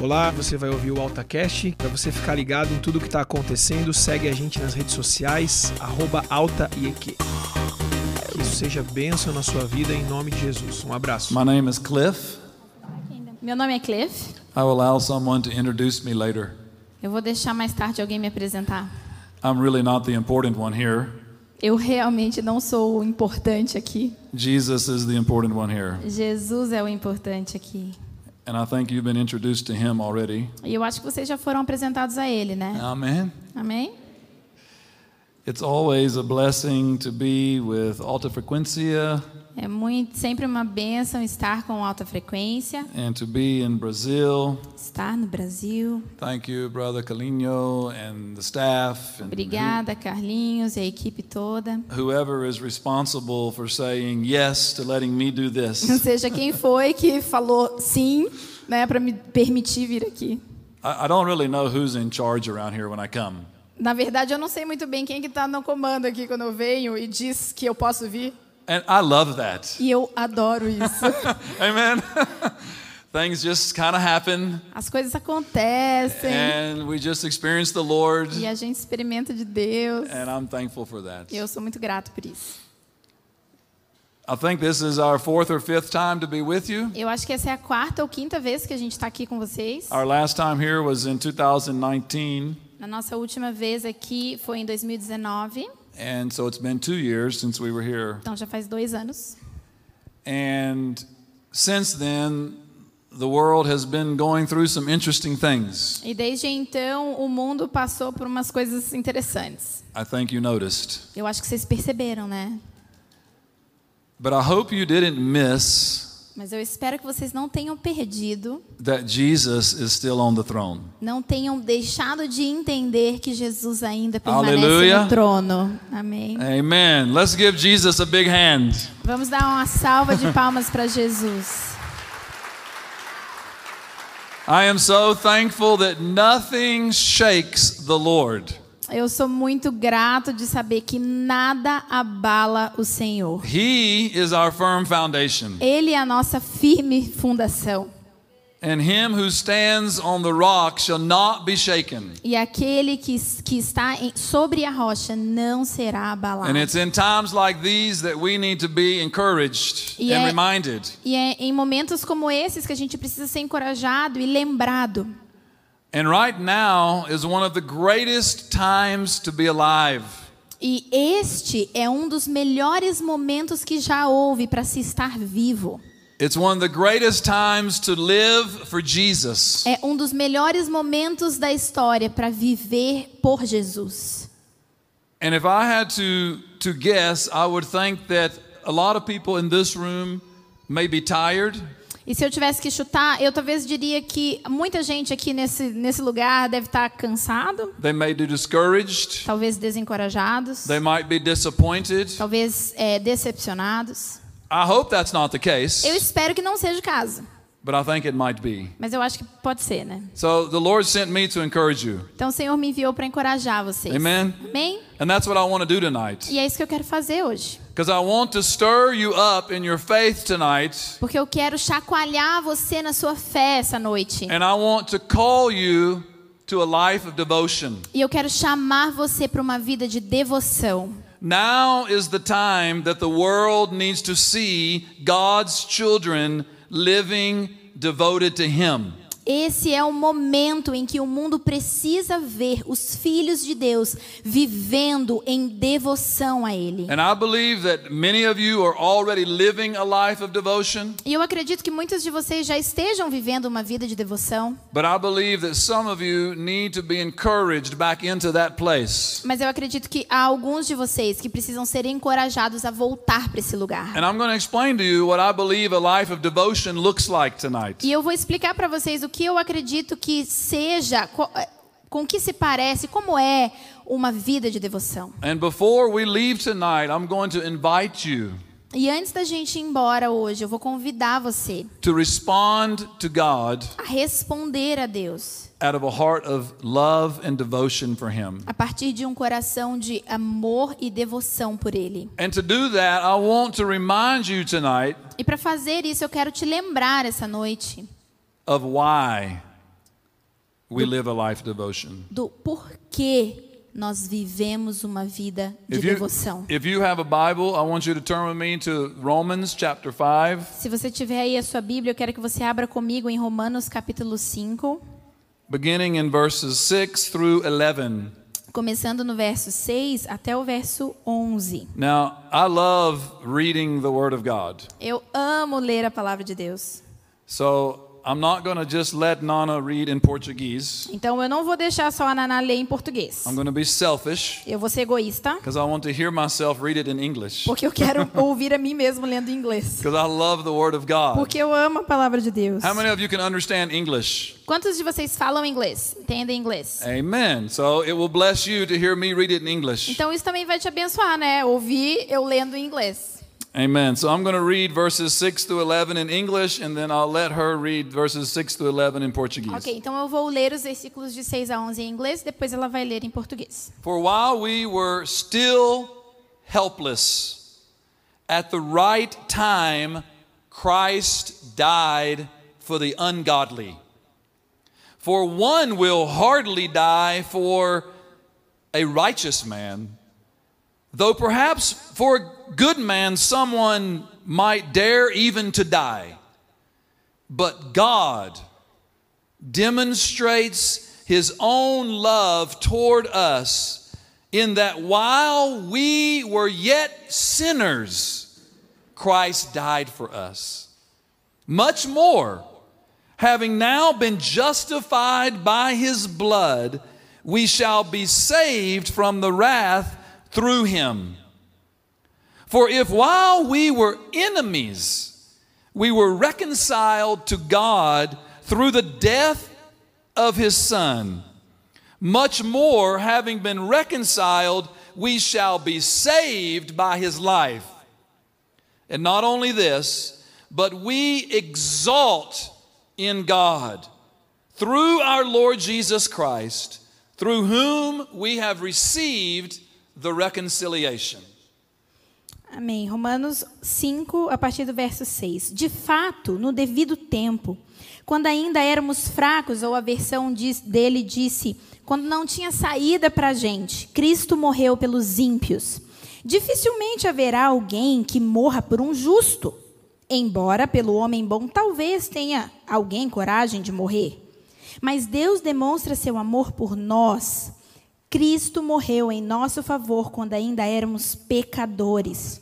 Olá, você vai ouvir o AltaCast. Para você ficar ligado em tudo que está acontecendo, segue a gente nas redes sociais, arroba. Que isso seja bênção na sua vida em nome de Jesus. Um abraço. My name is Cliff. Meu nome é Cliff. I will allow someone to introduce me later. Eu vou deixar mais tarde alguém me apresentar. I'm really not the important one here. Eu realmente não sou o importante aqui. Jesus is the important one here. Jesus é o importante aqui. And I think you've been introduced to him already. E eu acho que vocês já foram apresentados a ele, né? Amen. Amém? It's always a blessing to be with Alta Frequencia É muito, sempre uma bênção estar com alta frequência, and to be in Brazil. estar no Brasil. Thank you, Brother Calinho and the staff Obrigada, Carlinhos e a equipe toda. who- whoever is responsible for saying yes to letting me do this. Seja quem foi que falou sim, né, para me permitir vir aqui. I, I don't really know who's in charge around here when I come. Na verdade, eu não sei muito bem quem que está no comando aqui quando eu venho e diz que eu posso vir. And I love that. E eu adoro isso. Amen. Things just kind of happen, As coisas acontecem and we just experience the Lord, e a gente experimenta de Deus. and I'm thankful for that. E eu sou muito grato por isso. I think this is our fourth or fifth time to be with you. Eu acho que essa é a quarta ou quinta vez que a gente está aqui com vocês. Our last time here was in 2019, Na nossa última vez aqui foi em 2019, and so it's been two years since we were here. então já faz dois anos. And since then, the world has been going through some interesting things. E desde então o mundo passou por umas coisas interessantes. I think you noticed. Eu acho que vocês perceberam, né? But I hope you didn't miss Mas eu espero que vocês não tenham perdido, that Jesus is still on the throne. não tenham deixado de entender que Jesus ainda permanece Aleluia. no trono. Amém. Amen. Let's give Jesus a big hand. Vamos dar uma salva de palmas para Jesus. I am so thankful that nothing shakes the Lord. Eu sou muito grato de saber que nada abala o Senhor. He is our firm foundation, Ele é a nossa firme fundação. and him who stands on the rock shall not be shaken. E aquele que, que está em- sobre a rocha não será abalado. And it's in times like these that we need to be encouraged and Yeah. reminded. E é em momentos como esses que a gente precisa ser encorajado e lembrado. And right now is one of the greatest times to be alive. E este é um dos melhores momentos que já houve para se estar vivo. It's one of the greatest times to live for Jesus. É um dos melhores momentos da história para viver por Jesus. And if I had to, to guess, I would think that a lot of people in this room may be tired, E se eu tivesse que chutar, eu talvez diria que muita gente aqui nesse, nesse lugar deve estar cansado, they may be discouraged, talvez desencorajados, they might be disappointed. talvez é, decepcionados. Eu espero que não seja o caso, but I think it might be. mas eu acho que pode ser, né? So the Lord sent me to encourage you. Então o Senhor me enviou para encorajar vocês. Amen. Amém? And that's what I want to do tonight. E é isso que eu quero fazer hoje. Because I want to stir you up in your faith tonight, Porque eu quero chacoalhar você na sua fé essa noite. and I want to call you to a life of devotion. E eu quero chamar você para uma vida de devoção. Now is the time that the world needs to see God's children living devoted to Him. Esse é o momento em que o mundo precisa ver os filhos de Deus vivendo em devoção a Ele. And I believe that many of you are already living a life of devotion, E eu acredito que muitos de vocês já estejam vivendo uma vida de devoção, but I believe that some of you need to be encouraged back into that place. mas eu acredito que há alguns de vocês que precisam ser encorajados a voltar para esse lugar. E eu vou explicar para vocês o que eu acredito que seja, eh, com que se parece, como é uma vida de devoção. And before we leave tonight, I'm going to invite you E antes da gente ir embora hoje, eu vou convidar você to respond to God a responder a Deus out of a heart of love and devotion for Him. a partir de um coração de amor e devoção por Ele. And to do that, I want to remind you tonight E para fazer isso, eu quero te lembrar essa noite of why we live a life devotion. do porquê nós vivemos uma vida de If you, devoção. if you have a Bible, I want you to turn with me to Romans chapter 5. Se você tiver aí a sua Bíblia, eu quero que você abra comigo em Romanos capítulo 5, beginning in verses 6 through 11. começando no verso 6 até o verso 11. Now, I love reading the Word of God. Eu amo ler a palavra de Deus. So I'm not going to just let Nana read in Portuguese. Então eu não vou deixar só a Naná ler em português. Selfish Eu vou ser egoísta, because I want to hear myself read it in English. porque eu quero ouvir a mim mesmo lendo em inglês. Because I love the Word of God. Porque eu amo a palavra de Deus. How many of you can understand English? Quantos de vocês falam inglês? Entendem inglês? Amen. So it will bless you to hear me read it in English. Então isso também vai te abençoar, né? Ouvir eu lendo em inglês. Amen. So I'm going to read verses 6 to 11 in English, and then I'll let her read verses 6 to 11 in Portuguese. Ok, então eu vou ler os versículos de 6 a 11 em inglês, depois ela vai ler em português. For while we were still helpless, at the right time, Christ died for the ungodly. For one will hardly die for a righteous man, though perhaps for a good man someone might dare even to die. But God demonstrates his own love toward us in that while we were yet sinners, Christ died for us. Much more, having now been justified by his blood, we shall be saved from the wrath through him. For if while we were enemies, we were reconciled to God through the death of his Son, much more, having been reconciled, we shall be saved by his life. And not only this, but we exalt in God through our Lord Jesus Christ, through whom we have received the reconciliation. Amém. Romanos 5, a partir do verso 6. De fato, no devido tempo, quando ainda éramos fracos, ou a versão diz- dele disse, quando não tinha saída para a gente, Cristo morreu pelos ímpios. Dificilmente haverá alguém que morra por um justo, embora pelo homem bom talvez tenha alguém coragem de morrer. Mas Deus demonstra seu amor por nós. Cristo morreu em nosso favor quando ainda éramos pecadores.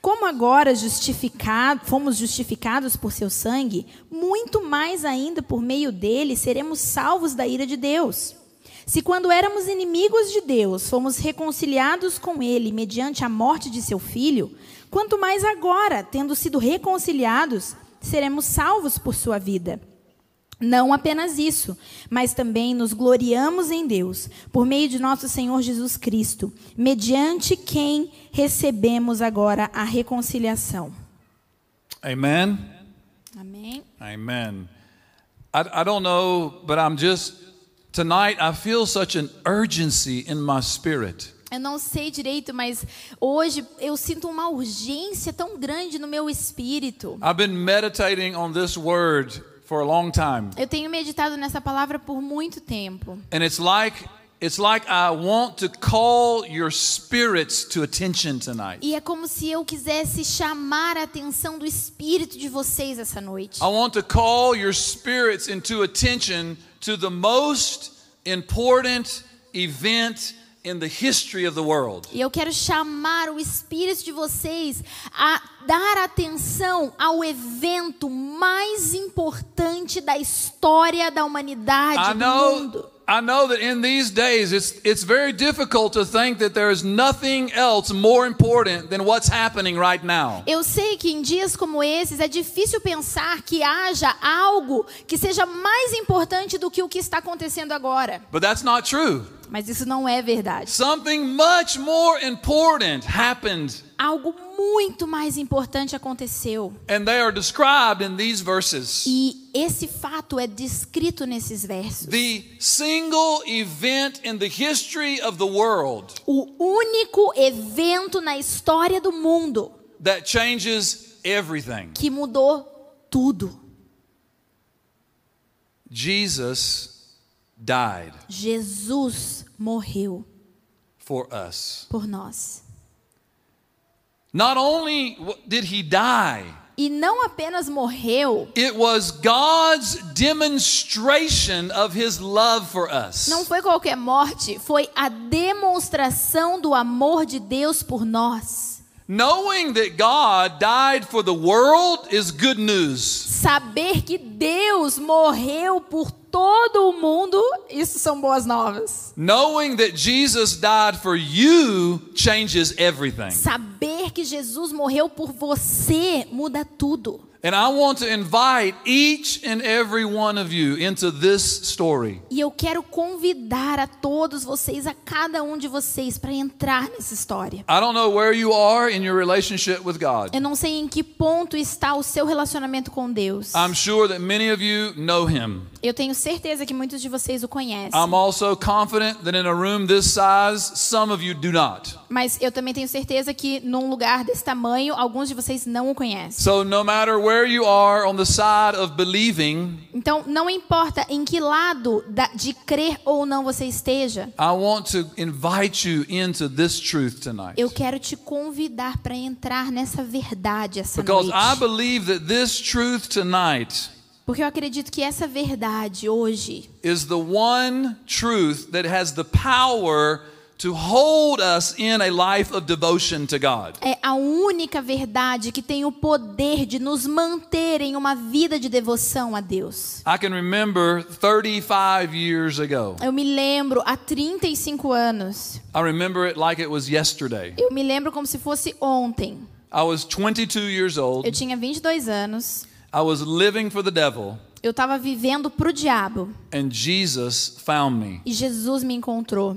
Como agora justificado, fomos justificados por seu sangue, muito mais ainda por meio dele seremos salvos da ira de Deus. Se quando éramos inimigos de Deus, fomos reconciliados com ele mediante a morte de seu filho, quanto mais agora, tendo sido reconciliados, seremos salvos por sua vida. Não apenas isso, mas também nos gloriamos em Deus, por meio de nosso Senhor Jesus Cristo, mediante quem recebemos agora a reconciliação. Amen. Amém. Amen. I, I don't know, but I'm just, tonight I feel such an urgency in my spirit. Eu não sei direito, mas hoje eu sinto uma urgência tão grande no meu espírito. I've been meditating on this word for a long time. Eu tenho meditado nessa palavra por muito tempo. And it's like it's like I want to call your spirits to attention tonight. E é como se eu quisesse chamar a atenção do espírito de vocês essa noite. I want to call your spirits into attention to the most important event in the history of the world. E eu quero chamar o espírito de vocês a dar atenção ao evento mais importante da história da humanidade I do know mundo. I know that in these days it's it's very difficult to think that there is nothing else more important than what's happening right now. Eu sei que em dias como esses é difícil pensar que haja algo que seja mais importante do que o que está acontecendo agora. But that's not true. Mas isso não é verdade. Something much more important happened Algo muito mais importante aconteceu. and they are described in these verses. E esse fato é descrito nesses versos. The single event in the history of the world O único evento na história do mundo that changes everything. que mudou tudo. Jesus died Jesus morreu for us. por nós. Not only did he die, E não apenas morreu, it was God's demonstration of his love for us. não foi qualquer morte, foi a demonstração do amor de Deus por nós. Knowing that God died for the world is good news. Saber que Deus morreu por todo o mundo, isso são boas novas. Knowing that Jesus died for you changes everything. Saber que Jesus morreu por você muda tudo. And I want to invite each and every one of you into this story. E eu quero convidar a todos vocês, a cada um de vocês, para entrar nessa história. I don't know where you are in your relationship with God. Eu não sei em que ponto está o seu relacionamento com Deus. I'm sure that many of you know him. Eu tenho certeza que muitos de vocês o conhecem. I'm also confident that in a room this size, some of you do not. Mas eu também tenho certeza que num lugar desse tamanho, alguns de vocês não o conhecem. So, no matter where you are on the side of believing, Então, não importa em que lado de crer ou não você esteja, I want to invite you into this truth tonight. eu quero te convidar para entrar nessa verdade essa Because I noite. believe that this truth tonight Porque eu acredito que essa verdade hoje is the one truth that has the power to hold us in a life of devotion to God. é a única verdade que tem o poder de nos manter em uma vida de devoção a Deus. I can remember 35 years ago. Eu me lembro há 35 anos. I remember it like it was yesterday. Eu me lembro como se fosse ontem. I was 22 years old. Eu tinha 22 anos. I was living for the devil, Eu estava vivendo pro diabo and Jesus found me. e Jesus me encontrou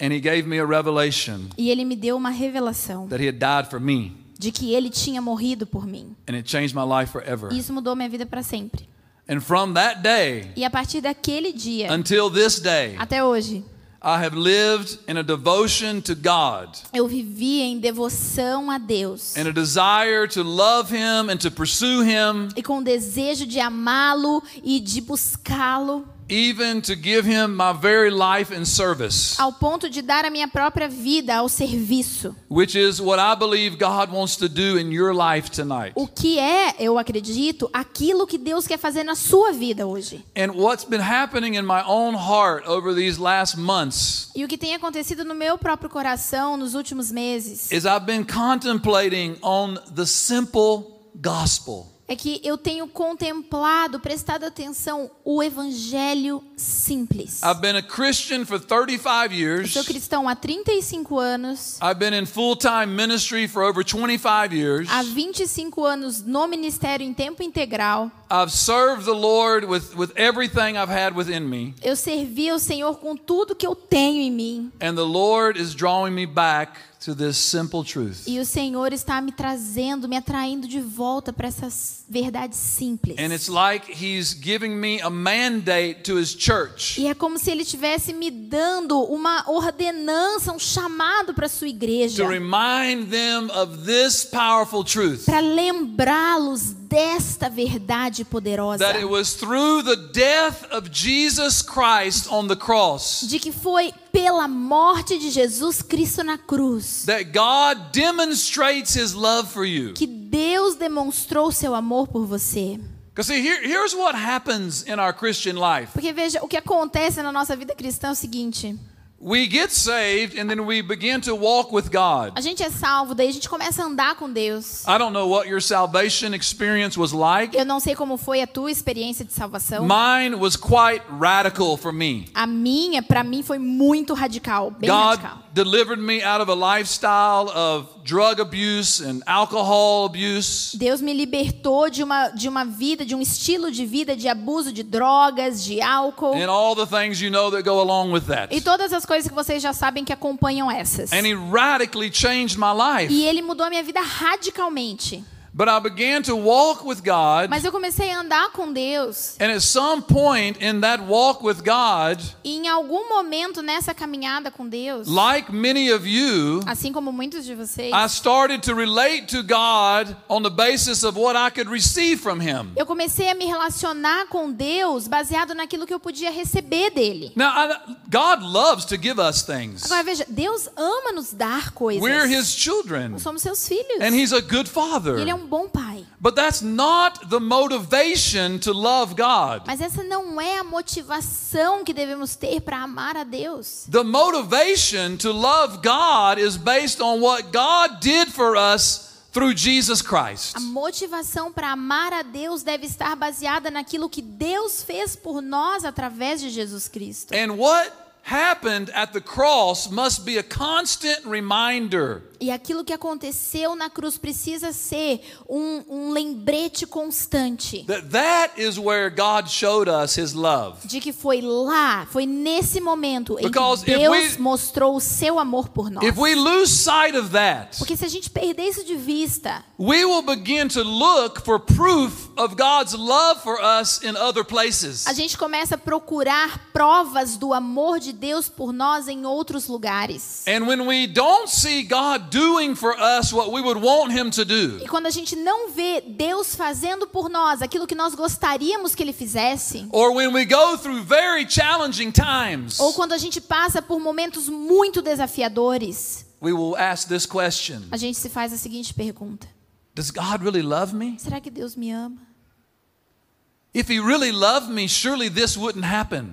And he gave me a revelation e ele me deu uma revelação that he had died for me. de que ele tinha morrido por mim. And it changed my life forever. E Isso mudou minha vida para sempre. And from that day E a partir daquele dia until this day, até hoje, I have lived in a devotion to God eu vivi em devoção a Deus and a desire to love him and to pursue him, e com desejo de amá-lo e de buscá-lo even to give him my very life in service, ao ponto de dar a minha própria vida ao serviço. which is what I believe God wants to do in your life tonight. O que é, eu acredito, aquilo que Deus quer fazer na sua vida hoje. And what's been happening in my own heart over these last months E o que tem acontecido no meu próprio coração nos últimos meses is I've been contemplating on the simple gospel. É que eu tenho contemplado, prestado atenção, o evangelho simples. I've been a Christian for 35 Eu years. sou cristão há 35 anos, I've been in full-time ministry for over 25 years. há 25 anos no ministério em tempo integral. I've served the Lord with, with everything I've had within me. Eu servi ao Senhor com tudo que eu tenho em mim. And the Lord is drawing me back to this simple truth. E o Senhor está me trazendo, me atraindo de volta para essas verdades simples. And it's like He's giving me a mandate to His church E é como se ele estivesse me dando uma ordenança, um chamado para sua igreja, to remind them of this powerful truth para lembrá-los desta verdade poderosa, that it was through the death of Jesus Christ on the cross de que foi pela morte de Jesus Cristo na cruz that God demonstrates His love for you. que Deus demonstrou seu amor por você. Because see, here, here's what happens in our Christian life. Porque veja, o que acontece na nossa vida cristã é o seguinte: We get saved and then we begin to walk with God. a gente é salvo, daí a gente começa a andar com Deus. I don't know what your salvation experience was like. Eu não sei como foi a tua experiência de salvação. Mine was quite radical for me. A minha, para mim, foi muito radical, bem God radical. delivered me out of a lifestyle of drug abuse and alcohol abuse. Deus me libertou de uma, de uma vida, de um estilo de vida de abuso de drogas, de álcool And all the things you know that go along with that. e todas as coisas que vocês já sabem que acompanham essas. And He radically changed my life. E ele mudou a minha vida radicalmente. But I began to walk with God, Mas eu comecei a andar com Deus. and at some point in that walk with God, E em algum momento nessa caminhada com Deus, like many of you, assim como muitos de vocês, I started to relate to God on the basis of what I could receive from Him. eu comecei a me relacionar com Deus baseado naquilo que eu podia receber dele. Now, I, God loves to give us things. Agora veja, Deus ama nos dar coisas. We're His children, Nós somos seus filhos. and He's a good E Father. ele é um bom pai. But that's not the motivation to love God. Mas essa não é a motivação que devemos ter para amar a Deus. The motivation to love God is based on what God did for us through Jesus Christ. A motivação para amar a Deus deve estar baseada naquilo que Deus fez por nós através de Jesus Cristo. And what happened at the cross must be a constant reminder E aquilo que aconteceu na cruz precisa ser um, um lembrete constante that that is where God showed us his love. de que foi lá, foi nesse momento em Because que if Deus we- mostrou o seu amor por nós. If we lose sight of that, Porque se a gente perder isso de vista, we will begin to look for proof of God's love for us in other places. a gente começa a procurar provas do amor de Deus por nós em outros lugares. And when we don't see God doing for us what we would want him to do, E quando a gente não vê Deus fazendo por nós aquilo que nós gostaríamos que Ele fizesse, or when we go through very challenging times, ou quando a gente passa por momentos muito desafiadores, we will ask this question a gente se faz a seguinte pergunta: Does God really love me? Será que Deus me ama? If he really loved me, surely this wouldn't happen.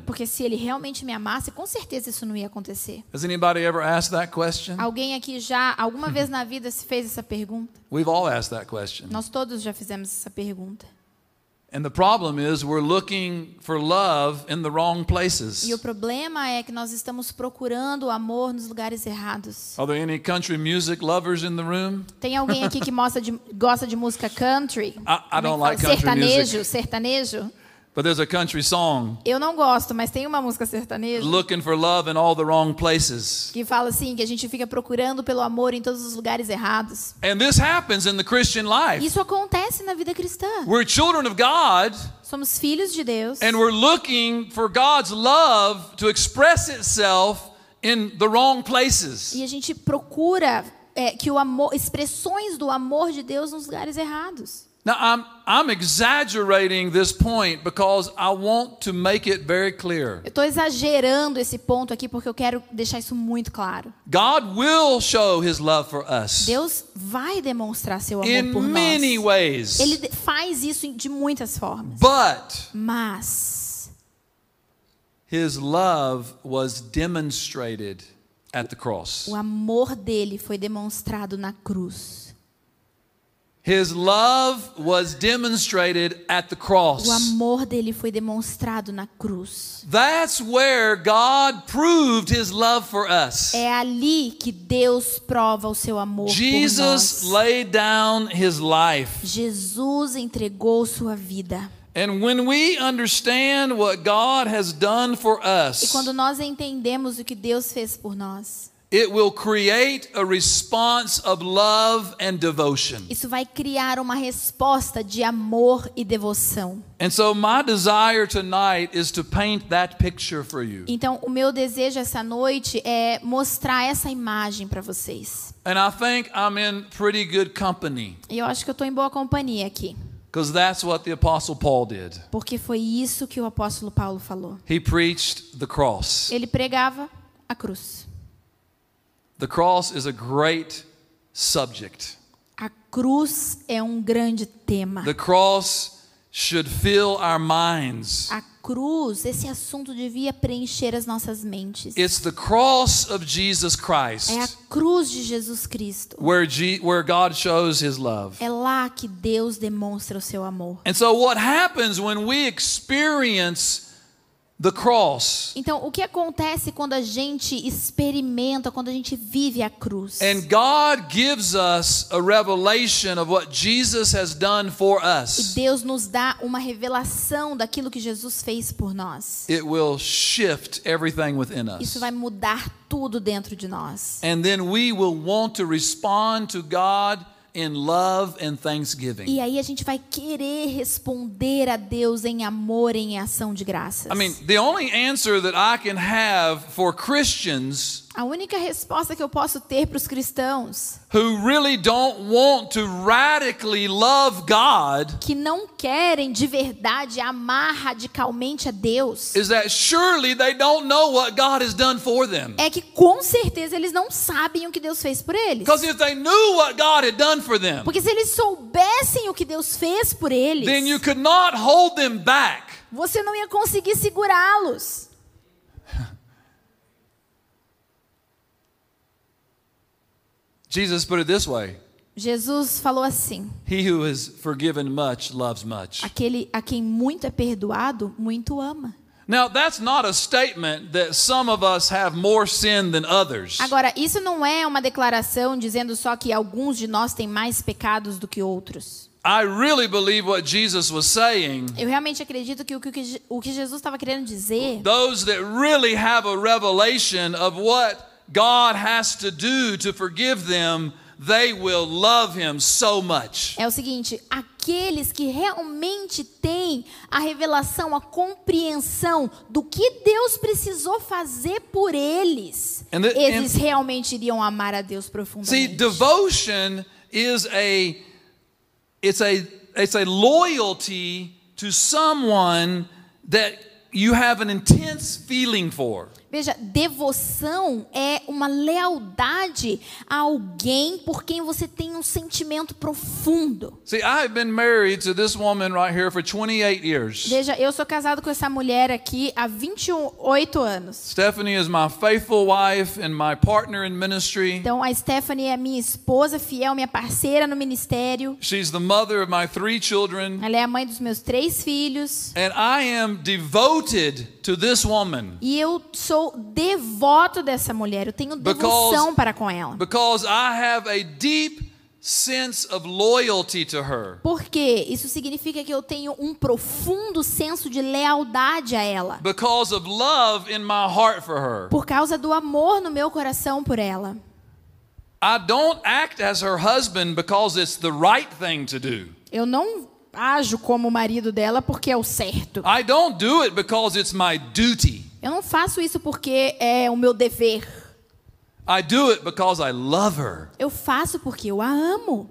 Porque se Ele realmente me amasse, com certeza isso não ia acontecer. Has anybody ever asked that question? Alguém aqui já, alguma vez na vida, se fez essa pergunta? We've all asked that question. Nós todos já fizemos essa pergunta. And the problem is we're looking for love in the wrong places. E o problema é que nós estamos procurando o amor nos lugares errados. Are there any country music lovers in the room? Tem alguém aqui que de- gosta de música country? I- I é don't like country sertanejo, music. sertanejo. But there's a country song Eu não gosto, mas tem uma música sertaneja looking for love in all the wrong places. que fala assim que a gente fica procurando pelo amor em todos os lugares errados. And this happens in the Christian life. Isso acontece na vida cristã. We're children of God Somos filhos de Deus and we're looking for God's love to express itself in the wrong places. e a gente procura é, que o amor, expressões do amor de Deus nos lugares errados. Now, I'm, I'm exaggerating this point because I want to make it very clear. Eu estou exagerando esse ponto aqui porque eu quero deixar isso muito claro. God will show his love for us Deus vai demonstrar seu amor in por many nós. ways. Ele faz isso de muitas formas. But Mas his love was demonstrated at the cross. o amor dele foi demonstrado na cruz. His love was demonstrated at the O cross. amor dele foi demonstrado na cruz. That's where God proved his love for us. É ali que Deus prova o seu amor Jesus por nós. laid down his life. Jesus entregou sua vida. And when we understand what God has done for E us, quando nós entendemos o que Deus fez por nós, it will create a response of love and devotion. isso vai criar uma resposta de amor e devoção. And so, my desire tonight is to paint that picture for you. Então, o meu desejo essa noite é mostrar essa imagem para vocês. And I think I'm in pretty good company E eu acho que eu estou em boa companhia aqui, because that's what the Apostle Paul did. porque foi isso que o apóstolo Paulo falou. He preached the cross. Ele pregava a cruz. The cross is a great subject. A cruz é um grande tema. The cross should fill our minds. A cruz, esse assunto devia preencher as nossas mentes. It's the cross of Jesus Christ É a cruz de Jesus Cristo. where, G- where God shows his love. É lá que Deus demonstra o seu amor. And so, what happens when we experience the cross Então, o que acontece quando a gente experimenta, quando a gente vive a cruz? and God gives us a revelation of what Jesus has done for E us? Deus nos dá uma revelação daquilo que Jesus fez por nós. It will shift everything within us. Isso vai mudar tudo dentro de nós. And then we will want to respond to God in love and thanksgiving. E aí a gente vai querer responder a Deus em amor, em ação de graças. I mean, the only answer that I can have for Christians A única resposta que eu posso ter para os cristãos who really don't want to radically love God que não querem de verdade amar radicalmente a Deus is that surely they don't know what God has done for them. é que com certeza eles não sabem o que Deus fez por eles. Because if they knew what God had done for them, Porque se eles soubessem o que Deus fez por eles, then you could not hold them back. você não ia conseguir segurá-los. Jesus put it this way Jesus falou assim: He who is forgiven much loves much. aquele a quem muito é perdoado, muito ama. Now, that's not a statement that some of us have more sin than others. Agora, isso não é uma declaração dizendo só que alguns de nós têm mais pecados do que outros. I really believe what Jesus was saying. Eu realmente acredito que o que, o que- Jesus estava querendo dizer Those that really have a revelation of what God has to do to forgive them, they will love Him so much. é o seguinte: aqueles que realmente têm a revelação, a compreensão do que Deus precisou fazer por eles, the- eles realmente iriam amar a Deus profundamente. See, devotion is a it's a it's a loyalty to someone that you have an intense feeling for. Veja, devoção é uma lealdade a alguém por quem você tem um sentimento profundo. See, I have been married to this woman right here for 28 years. Veja, eu sou casado com essa mulher aqui há 28 anos. Stephanie is my faithful wife and my partner in ministry. Então, a Stephanie é minha esposa fiel, minha parceira no ministério. She's the mother of my three children. Ela é a mãe dos meus três filhos. And I am devoted to this woman E eu sou devoto dessa mulher. Eu tenho Because- devoção para com ela. because I have a deep sense of loyalty to her. Por quê? Isso significa que eu tenho um profundo senso de lealdade a ela. Because of love in my heart for her. Por causa do amor no meu coração por ela. I don't act as her husband because it's the right thing to do. Eu não ajo como o marido dela porque é o certo. I don't do it because it's my duty. Eu não faço isso porque é o meu dever. I do it because I love her. Eu faço porque eu a amo.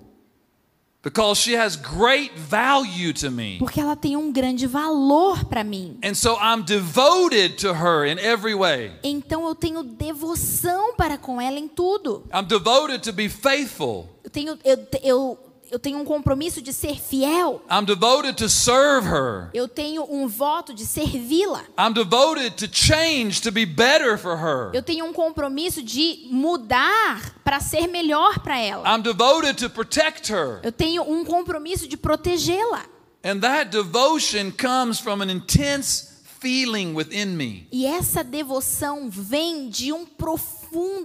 Because she has great value to me. Porque ela tem um grande valor para mim. And so I'm devoted to her in every way. Então eu tenho devoção para com ela em tudo. I'm devoted to be faithful. Eu tenho, eu, eu, eu tenho um compromisso de ser fiel. I'm devoted to serve her. Eu tenho um voto de servi-la. I'm devoted to change to be better for her. Eu tenho um compromisso de mudar para ser melhor para ela. I'm devoted to protect her. Eu tenho um compromisso de protegê-la. And that devotion comes from an intense feeling within me. E essa devoção vem de um profundo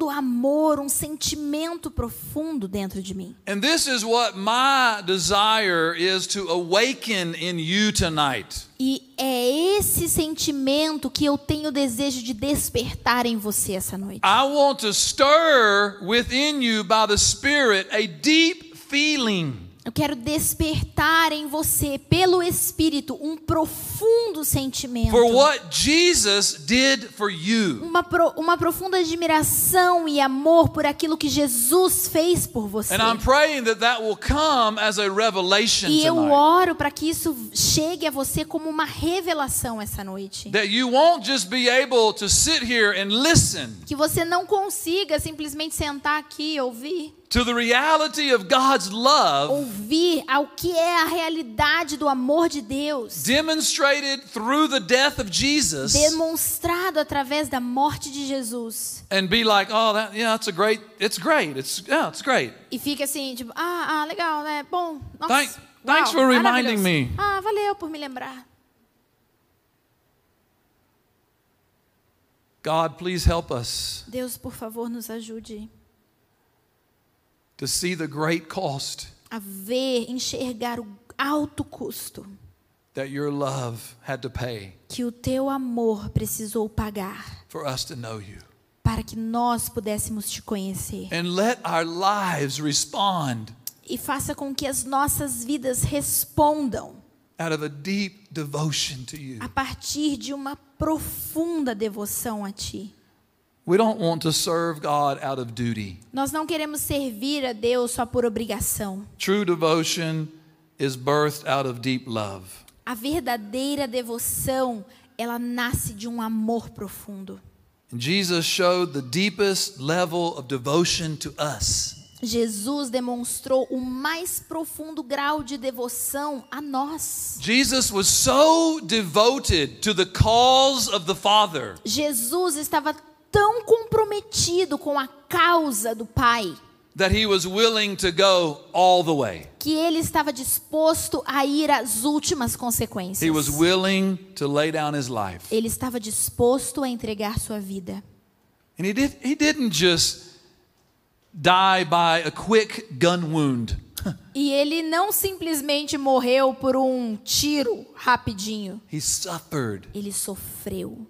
amor, um sentimento profundo dentro de mim. And this is what my desire is to awaken in you tonight. E é esse sentimento que eu tenho desejo de despertar em você essa noite. I want to stir within you by the Spirit a deep feeling Eu quero despertar em você, pelo Espírito, um profundo sentimento. for what Jesus did for you. Uma, pro- uma profunda admiração e amor por aquilo que Jesus fez por você. And I'm praying that that will come as a revelation E eu oro para que isso chegue a você como uma revelação essa noite. That you won't just be able to sit here and listen Que você não consiga simplesmente sentar aqui e ouvir. To the reality of God's love Ouvir ao que é a realidade do amor de Deus. demonstrated through the death of Jesus Demonstrado através da morte de Jesus. and be like, oh, that, yeah, that's a great, it's great. It's, yeah, it's great. E fica assim, tipo, ah, ah legal, né? Bom, nossa. Thank- thanks for reminding me. Ah, valeu por me lembrar. God, please help us Deus, por favor, nos ajude to see the great cost a ver, enxergar o alto custo that your love had to pay que o teu amor precisou pagar for us to know you. para que nós pudéssemos te conhecer. And let our lives respond e faça com que as nossas vidas respondam out of a deep devotion to you. a partir de uma profunda devoção a Ti. We don't want to serve God out of duty. Nós não queremos servir a Deus só por obrigação. True devotion is birthed out of deep love. A verdadeira devoção, ela nasce de um amor profundo. Jesus showed the deepest level of devotion to us. Jesus demonstrou o mais profundo grau de devoção a nós. Jesus was so devoted to the cause of the Father Jesus estava tão comprometido com a causa do Pai that he was willing to go all the way. que ele estava disposto a ir às últimas consequências. He was willing to lay down his life. Ele estava disposto a entregar sua vida. And he did he didn't just die by a quick gun wound. E ele não simplesmente morreu por um tiro rapidinho. He suffered. Ele sofreu.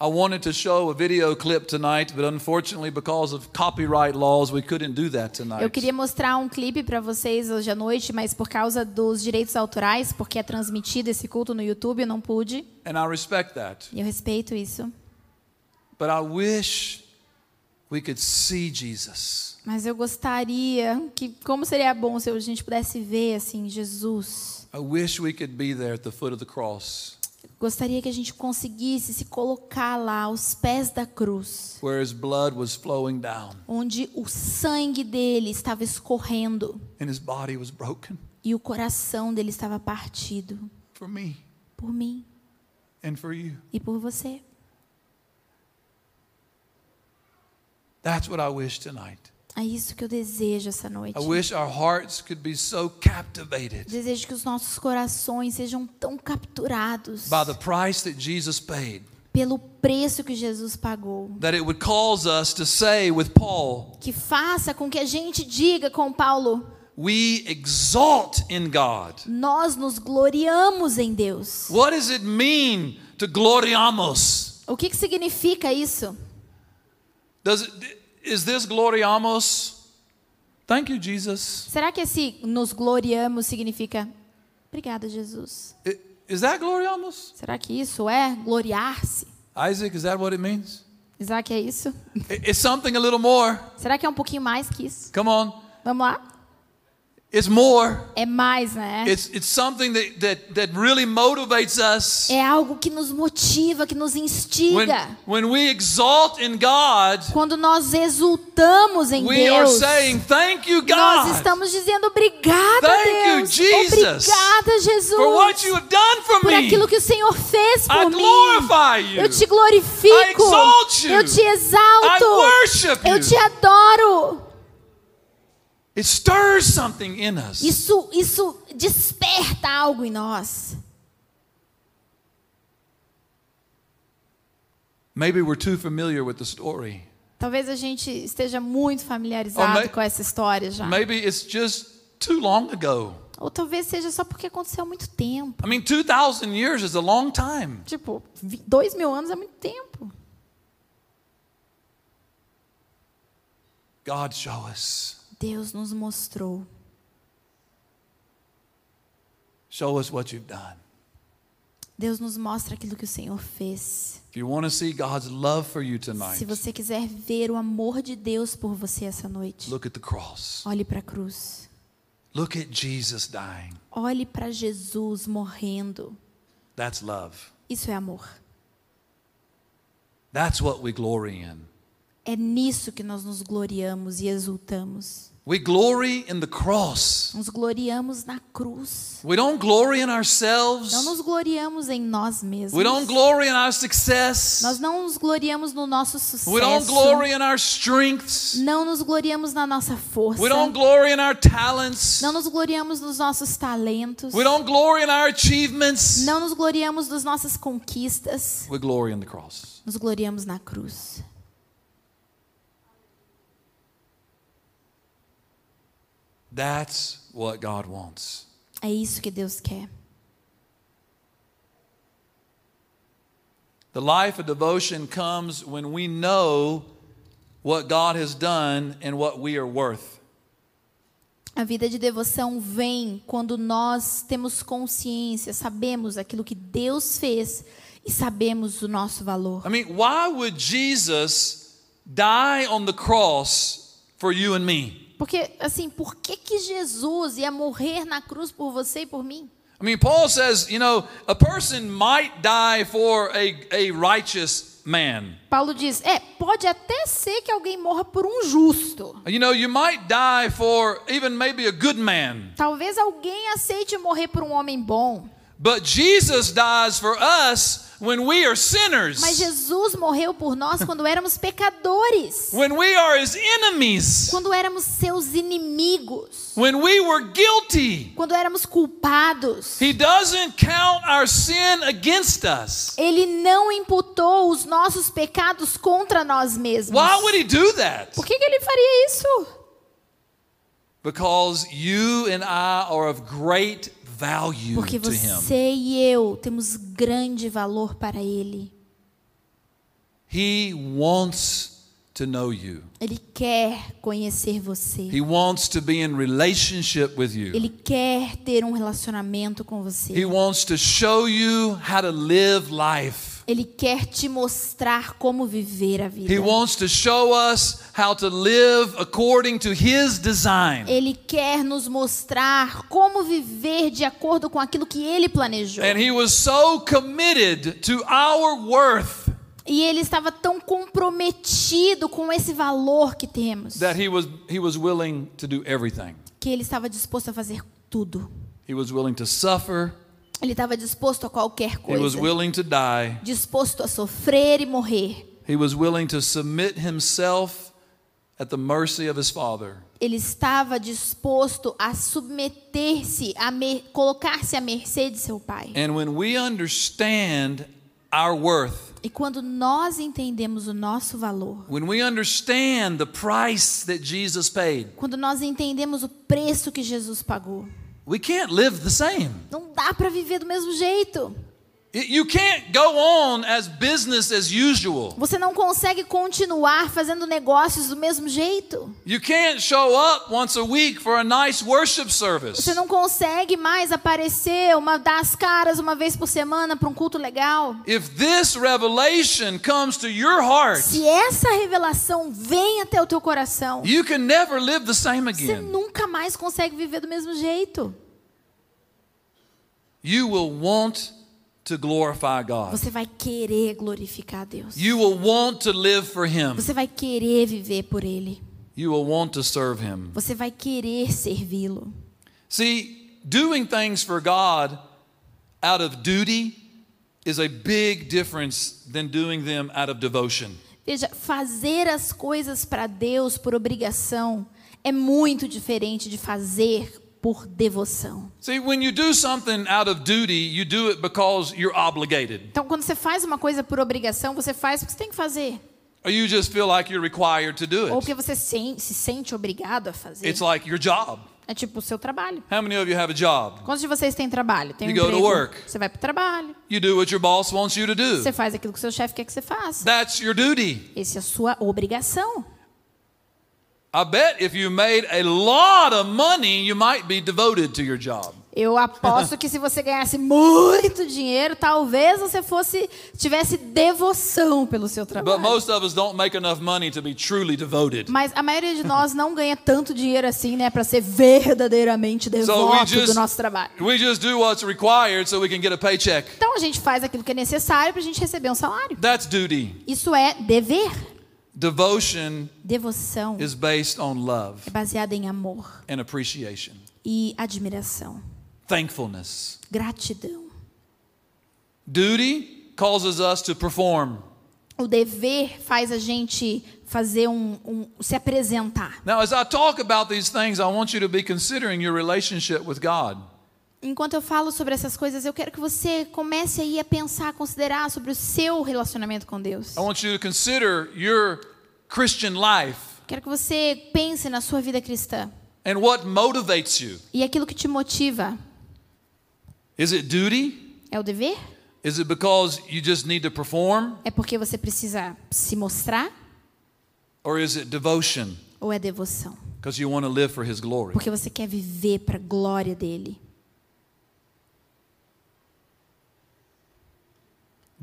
I wanted to show a video clip tonight, but unfortunately because of copyright laws we couldn't do that tonight. Eu queria mostrar um clipe para vocês hoje à noite, mas por causa dos direitos autorais, porque é transmitido esse culto no YouTube, eu não pude. And I respect that. Eu respeito isso. But I wish we could see Jesus. Mas eu gostaria que, como seria bom se a gente pudesse ver assim Jesus. I wish we could be there at the foot of the cross Gostaria que a gente conseguisse se colocar lá aos pés da cruz, where his blood was flowing down onde o sangue dele estava escorrendo and his body was broken e o coração dele estava partido por mim and for you. e por você. That's what I wish tonight. É isso que eu desejo essa noite. I wish our hearts could be so captivated Desejo que os nossos corações sejam tão capturados by the price that Jesus paid pelo preço que Jesus pagou, that it would cause us to say with Paul, que faça com que a gente diga com Paulo: we exalt in God. nós nos gloriamos em Deus. What does it mean to gloriamos? O que, que significa isso? Does it, is this gloriamos? Thank you, Jesus. Será que esse nos gloriamos significa obrigada, Jesus? Is that gloriamos? Será que isso é gloriar-se? Isaac, is that what it means? Isaac, é isso? It's something a little more. Será que é um pouquinho mais que isso? Come on. Vamos lá? It's more. É mais, né? It's, it's something that, that, that really motivates us. É algo que nos motiva, que nos When, instiga. when we exalt in God, Quando nós exultamos em we are Deus, saying, Thank you, nós God, estamos dizendo obrigada, Thank you, Deus. Jesus, Obrigada, Jesus, for what you have done for por me. aquilo que o Senhor fez por I mim. glorify you. Eu te glorifico. I exalt you. Eu te exalto. I worship Eu you. te adoro. It stirs something in us. Isso, isso desperta algo em nós. Maybe we're too familiar with the story. Talvez a gente esteja muito familiarizado may- com essa história já. Maybe it's just too long ago. Ou talvez seja só porque aconteceu há muito tempo. I mean, 2,000 years is a long time. Tipo, dois mil anos é muito tempo. God, show us. Deus nos mostrou. Show us what you've done. Deus nos mostra aquilo que o Senhor fez. If you want to see God's love for you tonight, Se você quiser ver o amor de Deus por você essa noite, olhe para a cruz. Olhe para Jesus morrendo. That's love. Isso é amor. That's what we glory in. É nisso que nós nos gloriamos e exultamos. We glory in the cross. Nos gloriamos na cruz. We don't glory in ourselves. Não nos gloriamos em nós mesmos. We don't glory in our success. Nós não nos gloriamos no nosso sucesso. We don't glory in our strengths. Não nos gloriamos na nossa força. We don't glory in our talents. Não nos gloriamos nos nossos talentos. We don't glory in our achievements. Não nos gloriamos nas nossas conquistas. We glory in the cross. Nos gloriamos na cruz. That's what God wants. É isso que Deus quer. The life of devotion comes when we know what God has done and what we are worth. A vida de devoção vem quando nós temos consciência, sabemos aquilo que Deus fez e sabemos o nosso valor. I mean, why would Jesus die on the cross for you and me? Porque, assim, por que, que Jesus ia morrer na cruz por você e por mim? I mean, Paul says, you know, a person might die for a, a righteous man. Paulo diz: é, pode até ser que alguém morra por um justo. You know, you might die for even maybe a good man. Talvez alguém aceite morrer por um homem bom. But Jesus dies for us when we are sinners. Mas Jesus morreu por nós quando éramos pecadores. When we are his enemies. Quando éramos seus inimigos. When we were guilty. Quando éramos culpados. He doesn't count our sin against us. Ele não imputou os nossos pecados contra nós mesmos. Why would he do that? Por que, que ele faria isso? Because you and I are of great Porque to him. você e eu temos grande valor para ele. He wants to know you. Ele quer conhecer você. He wants to be in relationship with you. Ele quer ter um relacionamento com He você. wants to show you how to live life. Ele quer te mostrar como viver a vida. He wants to show us how to live according to his design. Ele quer nos mostrar como viver de acordo com aquilo que ele planejou. And he was so committed to our worth E ele estava tão comprometido com esse valor que temos, that he was he was willing to do everything. que ele estava disposto a fazer tudo. He was willing to suffer. Ele estava disposto a qualquer He was coisa. willing to die. Disposto a sofrer e morrer. He was willing to submit himself at the mercy of his father. Ele estava disposto a submeter-se, a colocar-se à mercê de seu pai. And when we understand our worth, E quando nós entendemos o nosso valor, when we understand the price that Jesus paid, quando nós entendemos o preço que Jesus pagou, não dá para viver do mesmo jeito. You can't go on as business as usual. Você não consegue continuar fazendo negócios do mesmo jeito. You can't show up once a week for a nice worship service. Você não consegue mais aparecer, uma dar as caras uma vez por semana para um culto legal. If this revelation comes to your heart, Se essa revelação vem até o teu coração, you can never live the same você again. nunca mais consegue viver do mesmo jeito. You will want to glorify God. Você vai querer glorificar a Deus. You will want to live for Him. Você vai querer viver por Ele. You will want to serve Him. Você vai querer servi-lo. See, doing things for God out of duty is a big difference than doing them out of devotion. Veja, fazer as coisas para Deus por obrigação é muito diferente de fazer por devoção. Então, quando você faz uma coisa por obrigação, você faz porque você tem que fazer. Or you just feel like you're required to do Ou it. porque você se, se sente obrigado a fazer. It's like your job. É tipo o seu trabalho. How many of you have a job? Quantos de vocês têm trabalho? Tem um You go to work. Você vai para o trabalho. You do what your boss wants you to do. Você faz aquilo que o seu chefe quer que você faça. That's your duty. Essa é a sua obrigação. I bet if you made a lot of money, you might be devoted to your job. Eu aposto que se você ganhasse muito dinheiro, talvez você fosse tivesse devoção pelo seu But trabalho. most of us don't make enough money to be truly devoted. Mas a maioria de nós não ganha tanto dinheiro assim, né, para ser verdadeiramente devoto just- do nosso trabalho. We just do what's required so we can get a paycheck. Então a gente faz aquilo que é necessário para a gente receber um salário. That's duty. Isso é dever. Devotion Devoção is based on love é baseada em amor and appreciation, e admiração, thankfulness. gratidão. Duty causes us to perform. O dever faz a gente fazer um, um se apresentar. Now, as I talk about these things, I want you to be considering your relationship with God. Enquanto eu falo sobre essas coisas, eu quero que você comece aí a pensar, a considerar sobre o seu relacionamento com Deus. I want you to consider your Christian life Quero que você pense na sua vida cristã and what motivates you. e aquilo que te motiva. Is it duty? É o dever? Is it because you just need to perform? É porque você precisa se mostrar? Or is it devotion? Ou é devoção? because you want to live for His glory. porque você quer viver para a glória dele.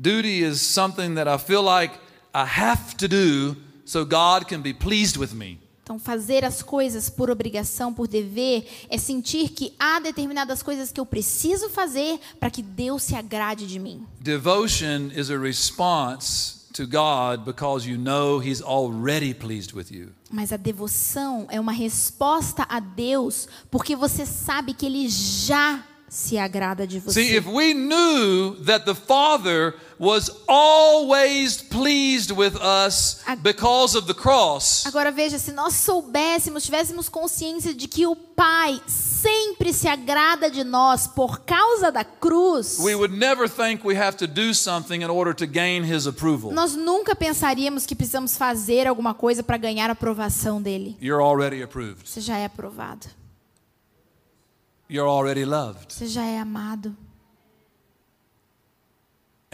Duty is something that I feel like I have to do so God can be pleased with me. Então, fazer as coisas por obrigação, por dever, é sentir que há determinadas coisas que eu preciso fazer para que Deus se agrade de mim. Devotion is a response to God because you know He's already pleased with you. Mas a devoção é uma resposta a Deus, porque você sabe que Ele já se agrada de See, você. if we knew that the Father was always pleased with us because of the cross, Agora veja, se nós soubéssemos, tivéssemos consciência de que o Pai sempre se agrada de nós por causa da cruz, we would never think we have to do something in order to gain His approval. nós nunca pensaríamos que precisamos fazer alguma coisa para ganhar a aprovação dele. You're already approved, Você já é aprovado. You're already loved. Você já é amado.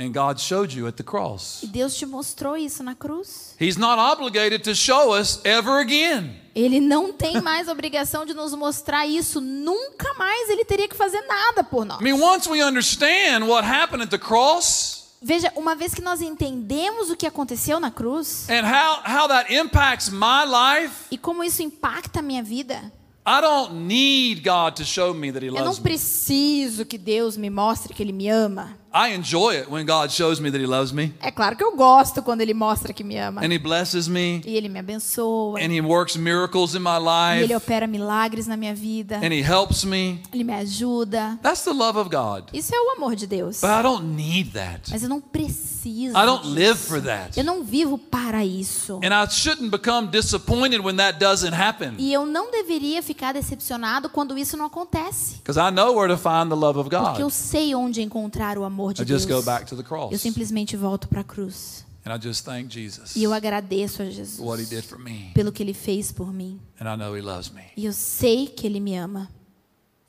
And God showed you at the cross. E Deus te mostrou isso na cruz. He's not obligated to show us ever again. Ele não tem mais obrigação de nos mostrar isso. Nunca mais ele teria que fazer nada por nós. I mean, once we understand what happened at the cross Veja, uma vez que nós entendemos o que aconteceu na cruz and how, how that impacts my life, e como isso impacta a minha vida, I don't need God to show me that He eu não preciso que Deus me mostre que ele me ama. I enjoy it when God shows me that He loves me É claro que eu gosto quando ele mostra que me ama. and He blesses me E ele me abençoa. and He works miracles in my E ele life opera milagres na minha vida. and He helps me. Ele me ajuda. That's the love of God. Isso é o amor de Deus. But I don't need that. Mas eu não preciso. I don't disso. live for that. Eu não vivo para isso. And I shouldn't become disappointed when that doesn't happen E eu não deveria ficar decepcionado quando isso não acontece. because I know where to find the love of Porque eu God. sei onde encontrar o amor de I Deus. just go back to the cross Eu simplesmente volto para a cruz. and I just thank Jesus E eu agradeço a for Jesus what He did for me. pelo que ele fez por mim. And I know He loves me. E eu sei que ele me ama.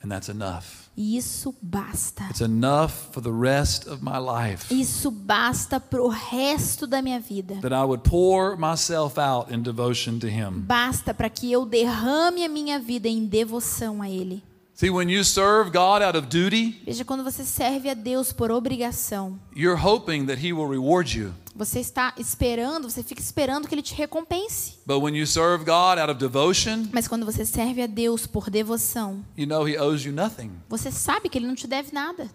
And that's enough. E isso basta. It's enough for the rest of my life Isso basta pro resto da minha vida. that I would pour myself out in devotion to Him. Basta para que eu derrame a minha vida em devoção a ele. See, when you serve God out of duty, Veja, quando você serve a Deus por obrigação, you're hoping that He will reward you. você está esperando, você fica esperando que ele te recompense. But when you serve God out of devotion, Mas quando você serve a Deus por devoção, you know He owes you nothing. você sabe que ele não te deve nada.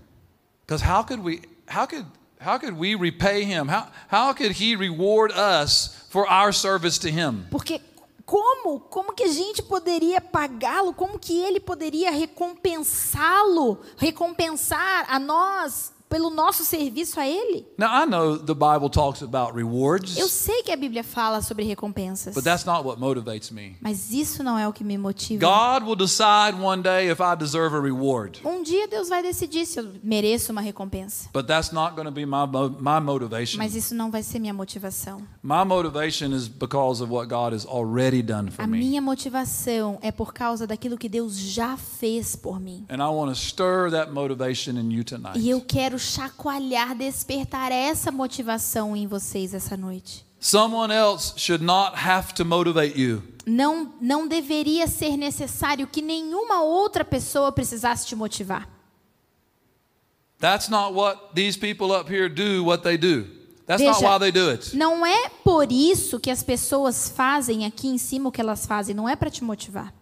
Because how could we how could how could we repay him? How how could he reward us for our service to him? Porque como? Como que a gente poderia pagá-lo? Como que ele poderia recompensá-lo? Recompensar a nós pelo nosso serviço a ele? Now I know the Bible talks about rewards, Eu sei que a Bíblia fala sobre recompensas. but that's not what motivates me. Mas isso não é o que me motiva. God will decide one day if I deserve a reward. Um dia Deus vai decidir se eu mereço uma recompensa. But that's not going to be my my motivation. Mas isso não vai ser minha motivação. My motivation is because of what God has already done for A me. minha motivação é por causa daquilo que Deus já fez por mim. And I want to stir that motivation in you tonight. E eu quero chacoalhar, despertar essa motivação em vocês essa noite. Someone else should not have to motivate you. Não, não deveria ser necessário que nenhuma outra pessoa precisasse te motivar. That's not what these people up here do what they do. That's not Veja, why they do it. Não é por isso que as pessoas fazem aqui em cima o que elas fazem, não é para te motivar.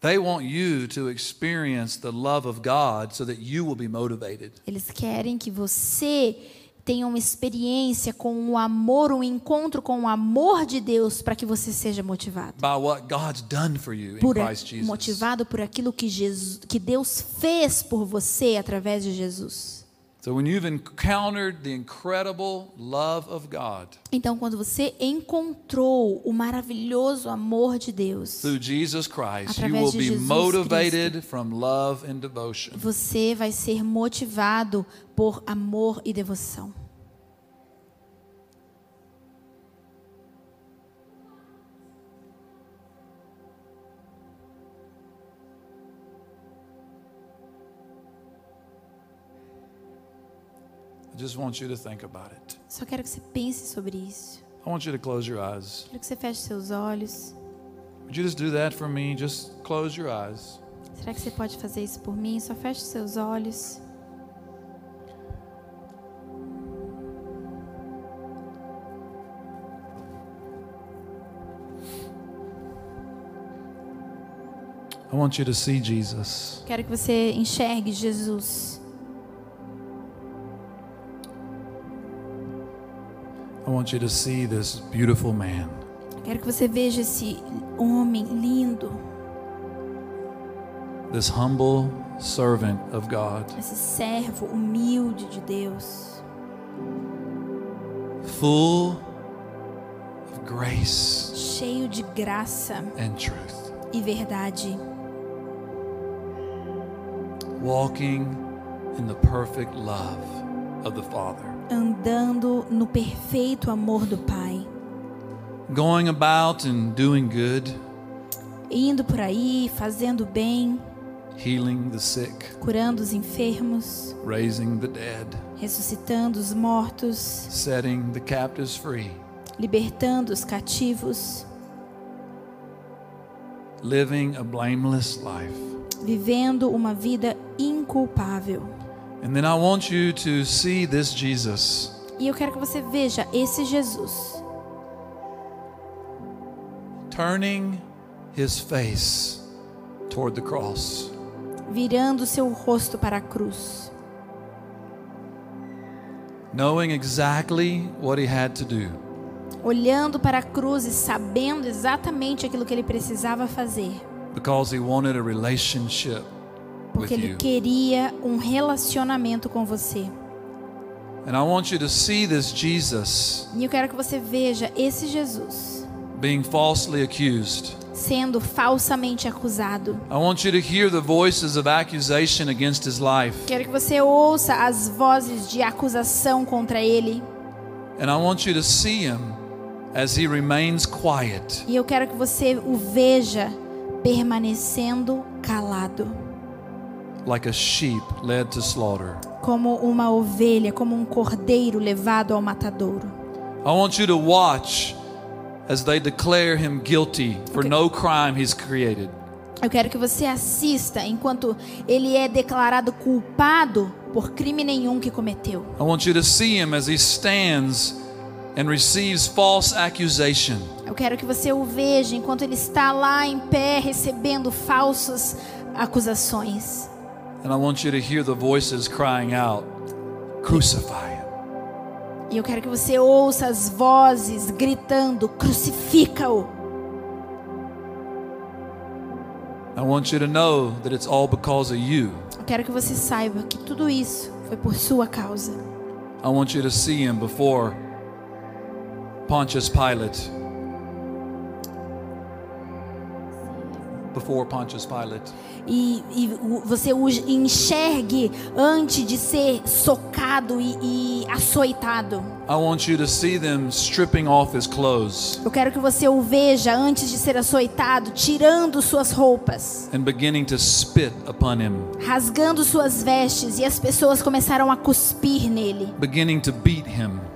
They want you to experience the love of God so that you will be motivated. Eles querem que você tenha uma experiência com o amor, um encontro com o amor de Deus para que você seja motivado. by what God's done for you in Christ Jesus. motivado por aquilo que, Jesus, que Deus fez por você através de Jesus. Então, quando você encontrou o maravilhoso amor de Deus, through Jesus Christ, you Através will de be Jesus motivated from love and devotion. você vai ser motivado por amor e devoção. Just want you to think about it. Só quero que você pense sobre isso. I want you to close your eyes. Quero que você feche seus olhos. Would you just do that for me? Just close your eyes. Será que você pode fazer isso por mim? Só feche seus olhos. I want you to see Jesus. Quero que você enxergue Jesus. I want you to see this beautiful man. Quero que você veja esse homem lindo, this humble servant of God, esse servo humilde de Deus, full of grace cheio de graça and truth, e verdade, walking in the perfect love of the Father, andando no perfeito amor do Pai, going about and doing good, indo por aí, fazendo bem, healing the sick, curando os enfermos, raising the dead, ressuscitando os mortos, setting the captives free, libertando os cativos, living a blameless life. vivendo uma vida inculpável. And then I want you to see this Jesus. E eu quero que você veja esse Jesus turning his face toward the cross. virando seu rosto para a cruz, knowing exactly what he had to do, olhando para a cruz e sabendo exatamente aquilo que ele precisava fazer, because he wanted a relationship porque ele queria um relacionamento com você. And I want you to see this Jesus E eu quero que você veja esse Jesus being falsely accused. sendo falsamente acusado. I want you to hear the voices of accusation against his life. Quero que você ouça as vozes de acusação contra ele. And I want you to see him as he remains quiet, E eu quero que você o veja permanecendo calado, like a sheep led to slaughter. como uma ovelha, como um cordeiro levado ao matadouro. I want you to watch as they declare him guilty for Okay. no crime he's created. Eu quero que você assista enquanto ele é declarado culpado por crime nenhum que cometeu. I want you to see him as he stands and receives false accusation. Eu quero que você o veja enquanto ele está lá em pé recebendo falsas acusações. And I want you to hear the voices crying out, Crucify him. E eu quero que você ouça as vozes gritando: crucifica-o. I want you to know that it's all because of you. Eu quero que você saiba que tudo isso foi por sua causa. I want you to see him before Pontius Pilate. Before Pontius Pilate. E, e você o enxergue antes de ser socado e, e açoitado. I want you to see them stripping off his clothes Eu quero que você o veja antes de ser açoitado, tirando suas roupas, and beginning to spit upon him, rasgando suas vestes, e as pessoas começaram a cuspir nele,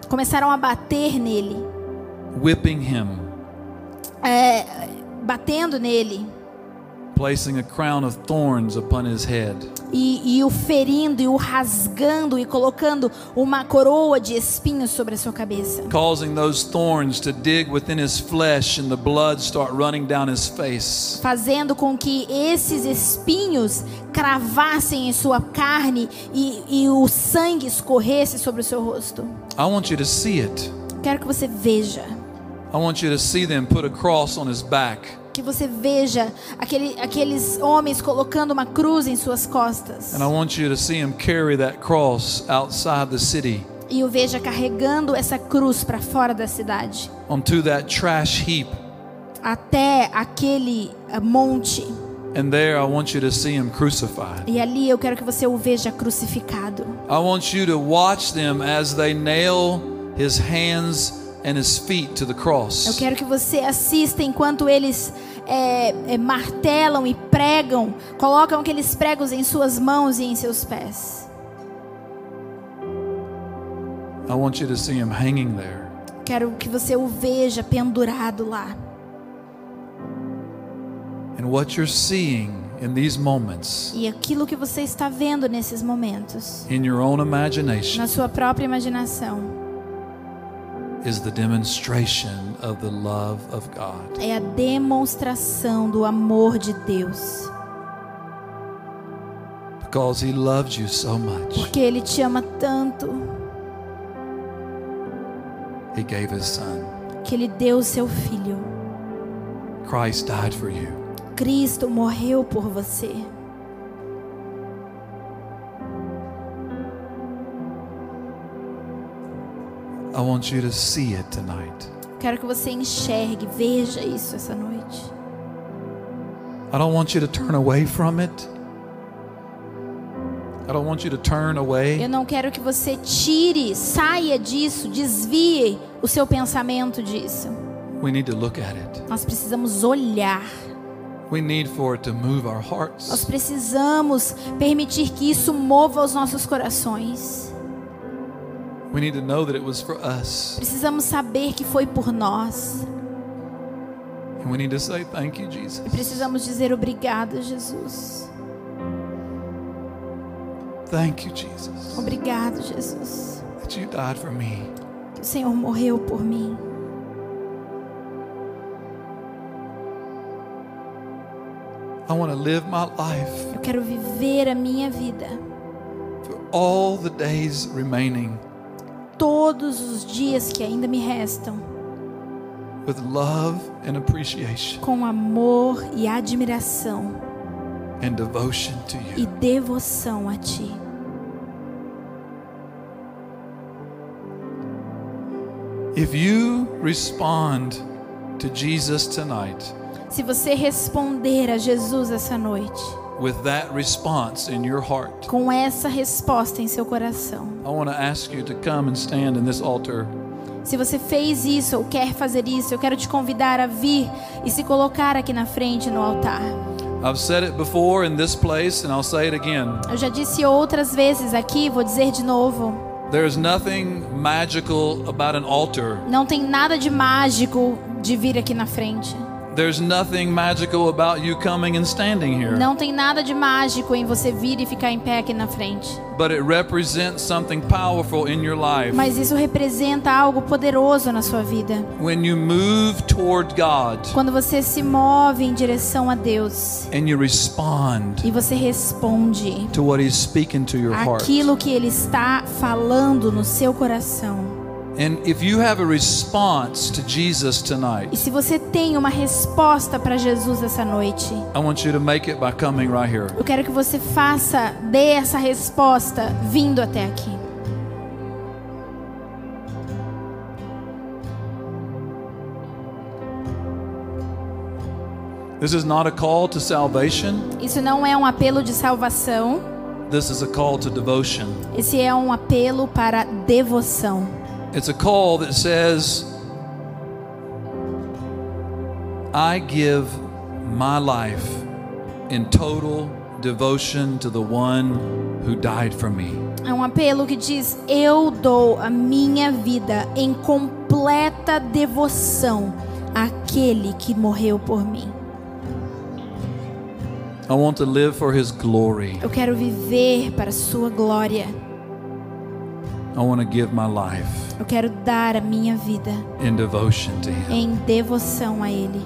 começaram a bater nele, whipping him, é, batendo nele, placing a crown of thorns upon his head. e, e o ferindo, e o rasgando, e colocando uma coroa de espinhos sobre a sua cabeça. causing those thorns to dig within his flesh and the blood start running down his face. fazendo com que esses espinhos cravassem em sua carne e, e o sangue escorresse sobre o seu rosto. I want you to see it. Quero que você veja, I want you to see them put a cross on his back. Que você veja aquele, aqueles homens colocando uma cruz em suas costas And I want you to see him carry that cross outside the city e o veja carregando essa cruz para fora da cidade, onto that trash heap. até aquele ah, monte. And there I want you to see him crucified. E ali eu quero que você o veja crucificado. I want you to watch them as they nail his hands and his feet to the Eu cross. quero que você assista enquanto eles é, é, martelam e pregam, colocam aqueles pregos em suas mãos e em seus pés. I want you to see him hanging there. Quero que você o veja pendurado lá. And what you're seeing in these moments, E aquilo que você está vendo nesses momentos, in your own imagination, na sua própria imaginação, é a demonstração do amor de Deus. Because He loved you so much, Porque Ele te ama tanto He gave His Son. que Ele deu o seu filho. Christ died for you. Cristo morreu por você. I want you to see it tonight. Quero que você enxergue, veja isso essa noite. I don't want you to turn away from it. I don't want you to turn away. Eu não quero que você tire, saia disso, desvie o seu pensamento disso. We need to look at it. Nós precisamos olhar. We need for it to move our Nós hearts. precisamos permitir que isso mova os nossos corações. Precisamos saber que foi por nós. And we need to say, Thank you, Jesus. E precisamos dizer obrigado, Jesus. Thank you, Jesus, Obrigado, Jesus. that you died for me. Que o Senhor morreu por mim. I want to live my life Eu quero viver a minha vida for all the days remaining todos os dias que ainda me restam with love and appreciation com amor e admiração and devotion to e you. devoção a Ti. If you respond to Jesus tonight Se você responder a Jesus essa noite with that response in your heart, com essa resposta em seu coração, I want to ask you to come and stand in this altar. se você fez isso ou quer fazer isso, eu quero te convidar a vir e se colocar aqui na frente no altar. I've said it before in this place, and I'll say it again. Eu já disse outras vezes aqui, vou dizer de novo. There's nothing magical about an altar. Não tem nada de mágico de vir aqui na frente. There's nothing magical about you coming and standing here. Não tem nada de mágico em você vir e ficar em pé aqui na frente. But it represents something powerful in your life. Mas isso representa algo poderoso na sua vida. When you move toward God Quando você se move em direção a Deus and you respond e você responde to what He's speaking to your heart. aquilo que Ele está falando no seu coração. E tonight, se você tem uma resposta para Jesus essa noite, I want you to make it by coming right here. eu quero que você faça, dê essa resposta vindo até aqui. This is not a call to salvation. Isso não é um apelo de salvação, This is a call to devotion. esse é um apelo para devoção. It's a call that says, I give my life in total devotion to the one who died for me. É um apelo que diz: Eu dou a minha vida em completa devoção àquele que morreu por mim. I want to live for his glory. Eu quero viver para a sua glória. Eu quero dar a minha vida in devotion to him. em devoção a Ele.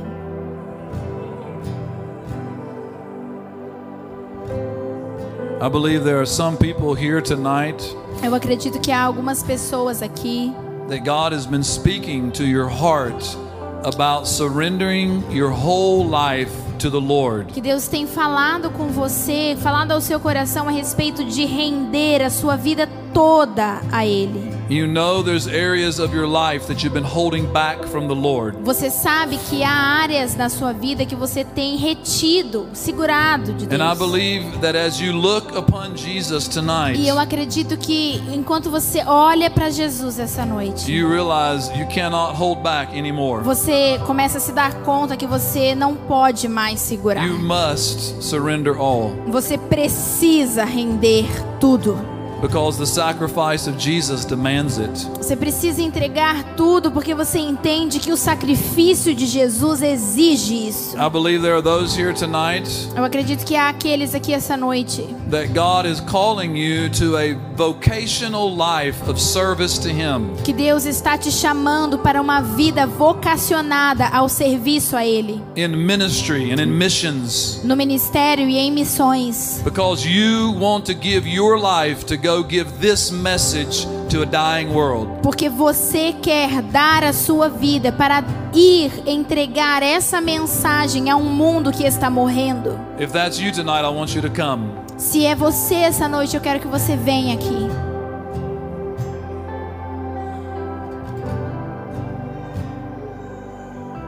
I believe there are some people here tonight Eu acredito que há algumas pessoas aqui that God has been speaking to your heart about surrendering your whole life to the Lord. que Deus tem falado com você, falado ao seu coração a respeito de render a sua vida toda a Ele. You know there's areas of your life that you've been holding back from the Lord. Você sabe que há áreas na sua vida que você tem retido, segurado de And I Deus. believe that as you look upon Jesus tonight, E eu acredito que enquanto você olha para Jesus essa noite, you realize you cannot hold back anymore. você começa a se dar conta que você não pode mais segurar. You must surrender all. Você precisa render tudo. Because the sacrifice of Jesus demands it. Você precisa entregar tudo porque você entende que o sacrifício de Jesus exige isso. I believe there are those here tonight Eu acredito que há aqueles aqui essa noite that God is calling you to a vocational life of service to Him. que Deus está te chamando para uma vida vocacionada ao serviço a Ele, in ministry and in missions no ministério e em missões, because you want to give your life to go give this message to a dying world. porque você quer dar a sua vida para ir entregar essa mensagem a um mundo que está morrendo. If that's you tonight, I want you to come. Se é você essa noite, eu quero que você venha aqui.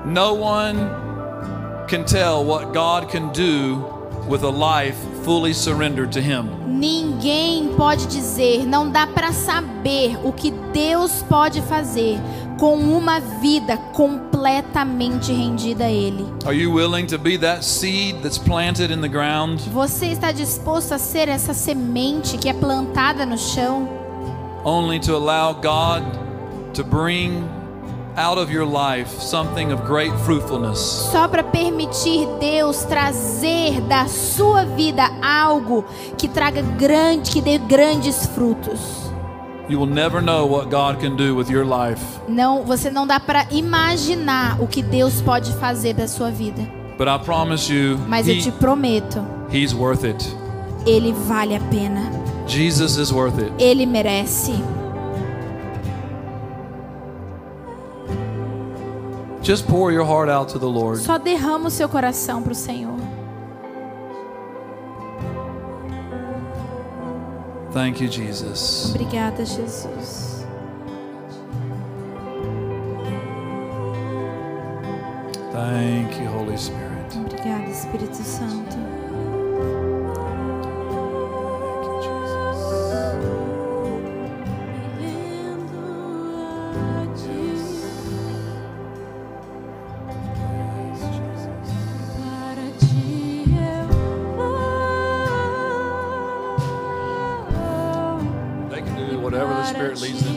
No one can tell what God can do with a life fully surrendered to Him. Ninguém pode dizer, não dá para saber o que Deus pode fazer com uma vida completamente rendida a Ele. Are you willing to be that seed that's planted in the ground Você está disposto a ser essa semente que é plantada no chão, only to allow God to bring out of your life something of great fruitfulness? só para permitir Deus trazer da sua vida algo que traga grande, que dê grandes frutos? You will never know what God can do with your life. Não, você não dá para imaginar o que Deus pode fazer da sua vida. But I promise you, Mas eu he- te prometo, He's worth it. ele vale a pena. Jesus is worth it. Ele merece. Just pour your heart out to the Lord. Só derrama o seu coração para o Senhor. Thank you, Jesus. Obrigada, Jesus. Thank you, Holy Spirit. Obrigada, Espírito Santo. Spirit leads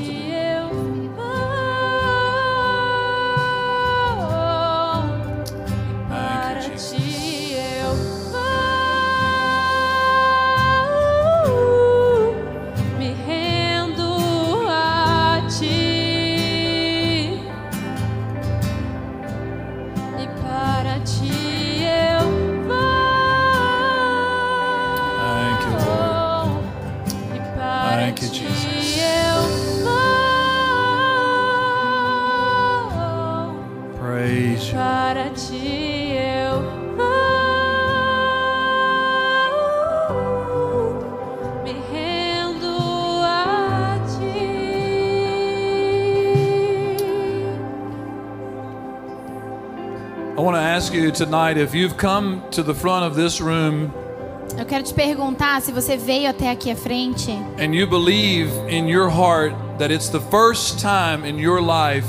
Eu quero te perguntar se você veio até aqui à frente and you believe in your heart that it's the first time in your life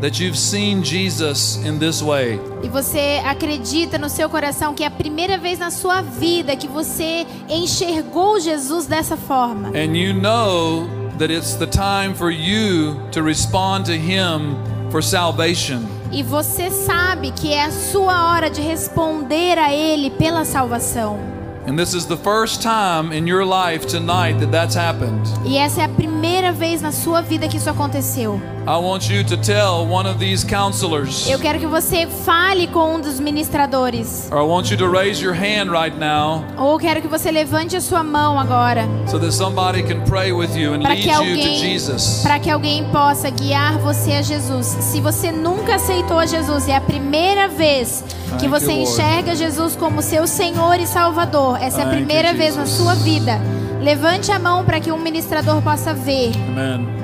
that you've seen Jesus in this way. e você acredita no seu coração que é a primeira vez na sua vida que você enxergou Jesus dessa forma. And you know that it's the time for you to respond to Him for salvation. E você sabe que é a sua hora de responder a Ele pela salvação. And this is the first time in your life tonight that that's happened. E essa é a primeira vez na sua vida que isso aconteceu. I want you to tell one of these counselors, Eu quero que você fale com um dos ministradores. or I want you to raise your hand right now Ou quero que você levante a sua mão agora. so that somebody can pray with you and lead que you to alguém Jesus. para que alguém possa guiar você a Jesus. Se você nunca aceitou a Jesus, é a primeira vez que Thank você you, Lord. enxerga Jesus como seu Senhor e Salvador. Essa é a Thank primeira vez na sua vida. Levante a mão para que um ministrador possa ver Amen.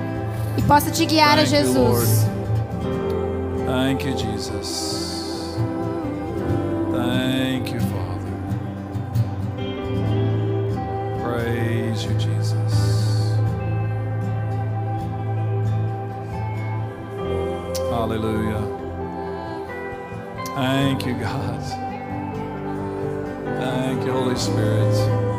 E possa te guiar a Thank you, Jesus. Thank you, Jesus. Thank you, Father. Praise you, Jesus. Hallelujah. Thank you, God. Thank you, Holy Spirit.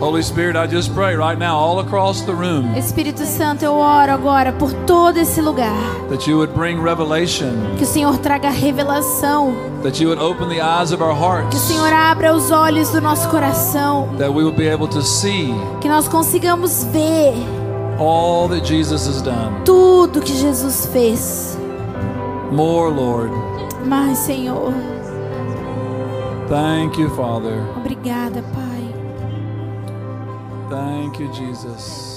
Holy Spirit, I just pray right now, all across the room, Espírito Santo, eu oro agora por todo esse lugar. that you would bring revelation, Que o Senhor traga revelação. that you would open the eyes of our Que o hearts, Senhor abra os olhos do nosso coração. that we would be able to see Que nós consigamos ver all that Jesus has done. tudo que Jesus fez. More, Lord. Mas, Senhor, Thank you, Father. obrigada, Pai. Thank you, Jesus.